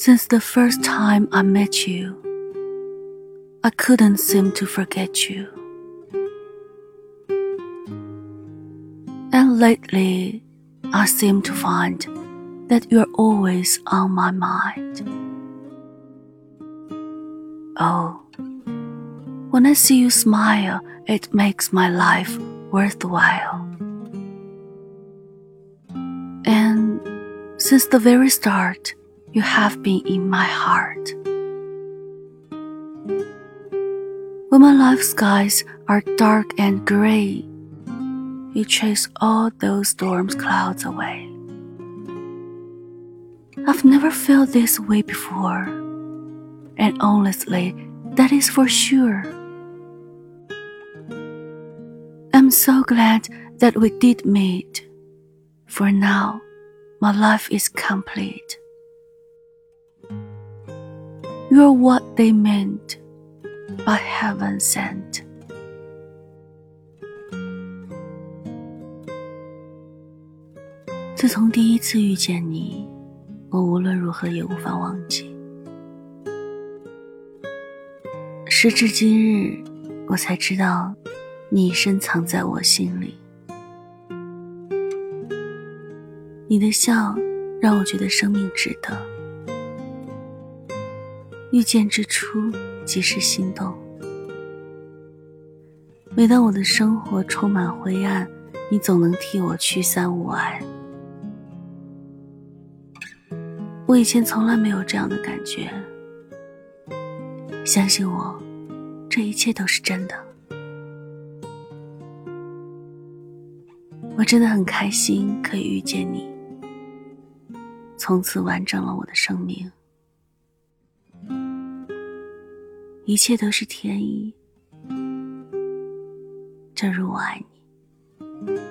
Since the first time I met you, I couldn't seem to forget you. And lately, I seem to find that you're always on my mind. Oh, when I see you smile, it makes my life worthwhile. And since the very start, you have been in my heart. When my life skies are dark and gray, you chase all those storm clouds away. I've never felt this way before, and honestly, that is for sure. I'm so glad that we did meet, for now, my life is complete. You're what they meant by heaven sent. 自从第一次遇见你，我无论如何也无法忘记。时至今日，我才知道，你深藏在我心里。你的笑，让我觉得生命值得。遇见之初，即是心动。每当我的生活充满灰暗，你总能替我驱散雾霭。我以前从来没有这样的感觉，相信我，这一切都是真的。我真的很开心可以遇见你，从此完整了我的生命，一切都是天意，正如我爱你。